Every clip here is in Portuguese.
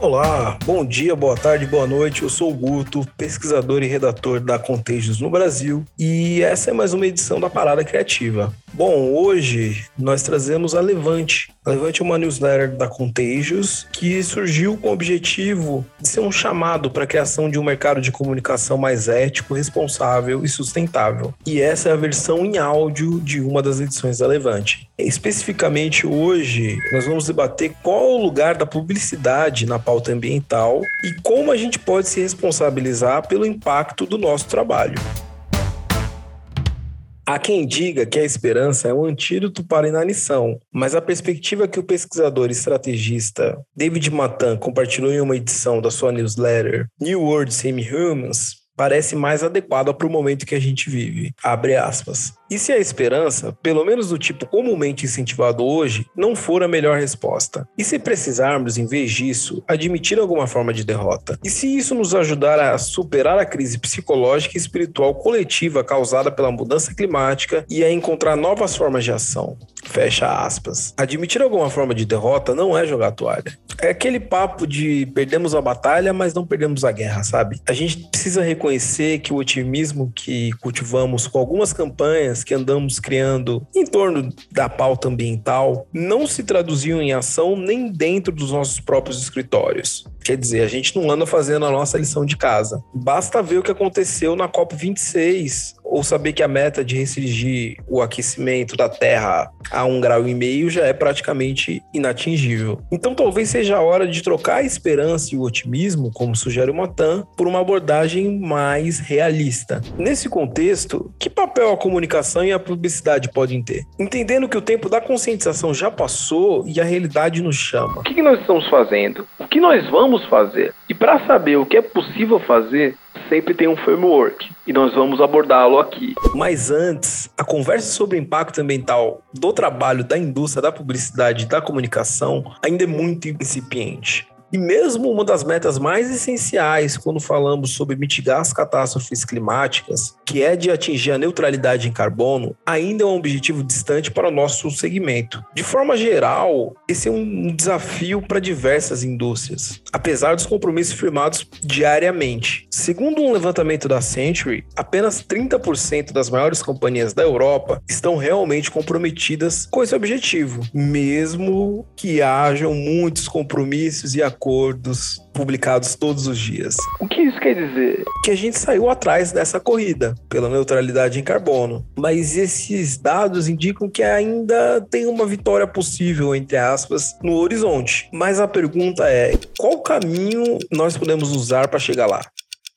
Olá, bom dia, boa tarde, boa noite. Eu sou o Guto, pesquisador e redator da Contagios no Brasil, e essa é mais uma edição da Parada Criativa. Bom, hoje nós trazemos a Levante. Levante uma newsletter da Contagios que surgiu com o objetivo de ser um chamado para a criação de um mercado de comunicação mais ético, responsável e sustentável. E essa é a versão em áudio de uma das edições da Levante. Especificamente hoje, nós vamos debater qual o lugar da publicidade na pauta ambiental e como a gente pode se responsabilizar pelo impacto do nosso trabalho. Há quem diga que a esperança é um antídoto para a inanição, mas a perspectiva que o pesquisador e estrategista David Matan compartilhou em uma edição da sua newsletter New World Semi-Humans parece mais adequada para o momento que a gente vive. Abre aspas. E se a esperança, pelo menos do tipo comumente incentivado hoje, não for a melhor resposta? E se precisarmos, em vez disso, admitir alguma forma de derrota? E se isso nos ajudar a superar a crise psicológica e espiritual coletiva causada pela mudança climática e a encontrar novas formas de ação? Fecha aspas. Admitir alguma forma de derrota não é jogar toalha. É aquele papo de perdemos a batalha, mas não perdemos a guerra, sabe? A gente precisa reconhecer que o otimismo que cultivamos com algumas campanhas que andamos criando em torno da pauta ambiental não se traduziam em ação nem dentro dos nossos próprios escritórios. Quer dizer, a gente não anda fazendo a nossa lição de casa. Basta ver o que aconteceu na COP26, ou saber que a meta de restringir o aquecimento da Terra a um grau e meio já é praticamente inatingível. Então talvez seja a hora de trocar a esperança e o otimismo, como sugere o Matan, por uma abordagem mais realista. Nesse contexto, que papel a comunicação e a publicidade podem ter? Entendendo que o tempo da conscientização já passou e a realidade nos chama. O que nós estamos fazendo? O que nós vamos vamos fazer. E para saber o que é possível fazer, sempre tem um framework e nós vamos abordá-lo aqui. Mas antes, a conversa sobre o impacto ambiental do trabalho da indústria da publicidade e da comunicação ainda é muito incipiente. E mesmo uma das metas mais essenciais quando falamos sobre mitigar as catástrofes climáticas, que é de atingir a neutralidade em carbono, ainda é um objetivo distante para o nosso segmento. De forma geral, esse é um desafio para diversas indústrias, apesar dos compromissos firmados diariamente. Segundo um levantamento da Century, apenas 30% das maiores companhias da Europa estão realmente comprometidas com esse objetivo, mesmo que hajam muitos compromissos e acordos acordos publicados todos os dias. O que isso quer dizer? Que a gente saiu atrás dessa corrida pela neutralidade em carbono. Mas esses dados indicam que ainda tem uma vitória possível, entre aspas, no horizonte. Mas a pergunta é: qual caminho nós podemos usar para chegar lá?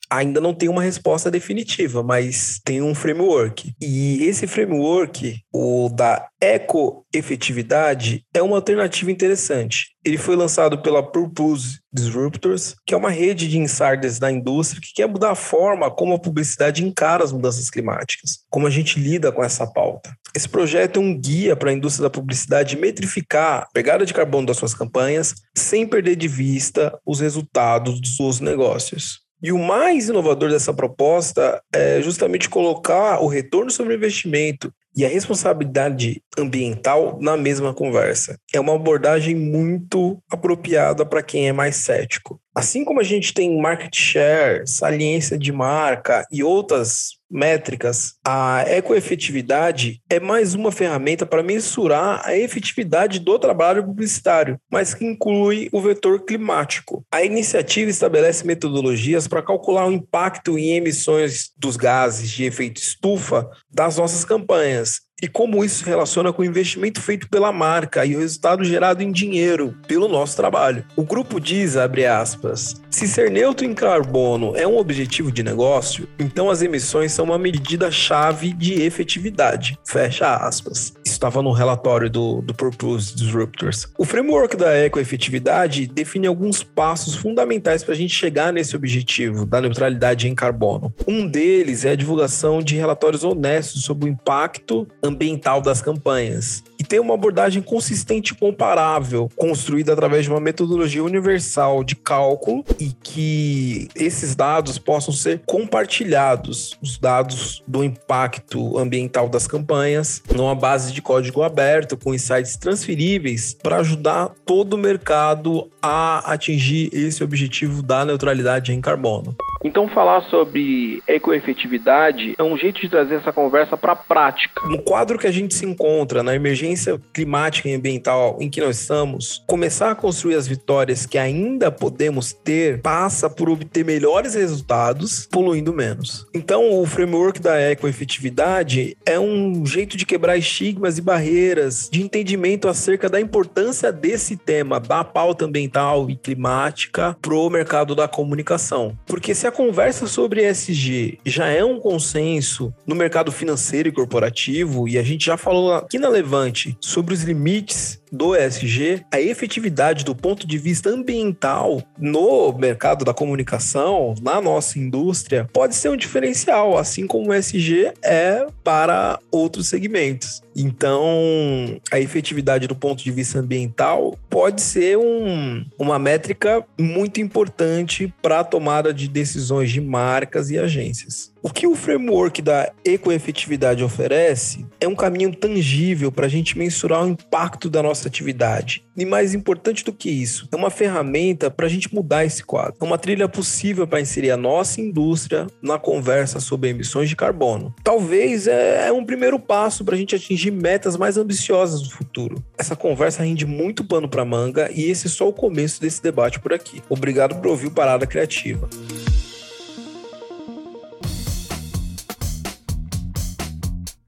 Ainda não tem uma resposta definitiva, mas tem um framework. E esse framework, o da ecoefetividade, é uma alternativa interessante. Ele foi lançado pela Purpose Disruptors, que é uma rede de insiders da indústria que quer mudar a forma como a publicidade encara as mudanças climáticas, como a gente lida com essa pauta. Esse projeto é um guia para a indústria da publicidade metrificar a pegada de carbono das suas campanhas sem perder de vista os resultados dos seus negócios. E o mais inovador dessa proposta é justamente colocar o retorno sobre investimento e a responsabilidade ambiental na mesma conversa. É uma abordagem muito apropriada para quem é mais cético. Assim como a gente tem market share, saliência de marca e outras métricas, a ecoefetividade é mais uma ferramenta para mensurar a efetividade do trabalho publicitário, mas que inclui o vetor climático. A iniciativa estabelece metodologias para calcular o impacto em emissões dos gases de efeito estufa das nossas campanhas e como isso se relaciona com o investimento feito pela marca e o resultado gerado em dinheiro pelo nosso trabalho. O grupo diz, abre aspas, se ser neutro em carbono é um objetivo de negócio, então as emissões são uma medida-chave de efetividade, fecha aspas. Isso estava no relatório do, do Purpose Disruptors. O framework da ecoefetividade define alguns passos fundamentais para a gente chegar nesse objetivo da neutralidade em carbono. Um deles é a divulgação de relatórios honestos sobre o impacto ambiental das campanhas e ter uma abordagem consistente e comparável, construída através de uma metodologia universal de cálculo e que esses dados possam ser compartilhados, os dados do impacto ambiental das campanhas, numa base de código aberto com insights transferíveis para ajudar todo o mercado a atingir esse objetivo da neutralidade em carbono. Então, falar sobre ecoefetividade é um jeito de trazer essa conversa para a prática. No quadro que a gente se encontra, na emergência climática e ambiental em que nós estamos, começar a construir as vitórias que ainda podemos ter passa por obter melhores resultados poluindo menos. Então, o framework da ecoefetividade é um jeito de quebrar estigmas e barreiras de entendimento acerca da importância desse tema, da pauta ambiental e climática, para o mercado da comunicação. Porque se a conversa sobre ESG já é um consenso no mercado financeiro e corporativo, e a gente já falou aqui na Levante sobre os limites do ESG, a efetividade do ponto de vista ambiental no mercado da comunicação, na nossa indústria, pode ser um diferencial, assim como o ESG é para outros segmentos. Então, a efetividade do ponto de vista ambiental pode ser um, uma métrica muito importante para a tomada de decisões de marcas e agências. O que o framework da ecoefetividade oferece é um caminho tangível para a gente mensurar o impacto da nossa atividade. E mais importante do que isso, é uma ferramenta para a gente mudar esse quadro. É uma trilha possível para inserir a nossa indústria na conversa sobre emissões de carbono. Talvez é, é um primeiro passo para a gente atingir metas mais ambiciosas no futuro. Essa conversa rende muito pano para manga e esse é só o começo desse debate por aqui. Obrigado por ouvir o Parada Criativa.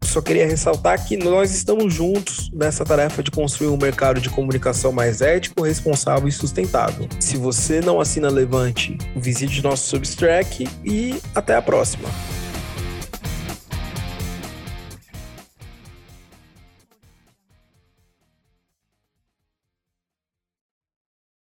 Só queria ressaltar que nós estamos juntos nessa tarefa de construir um mercado de comunicação mais ético, responsável e sustentável. Se você não assina Levante, visite nosso Substrack e até a próxima.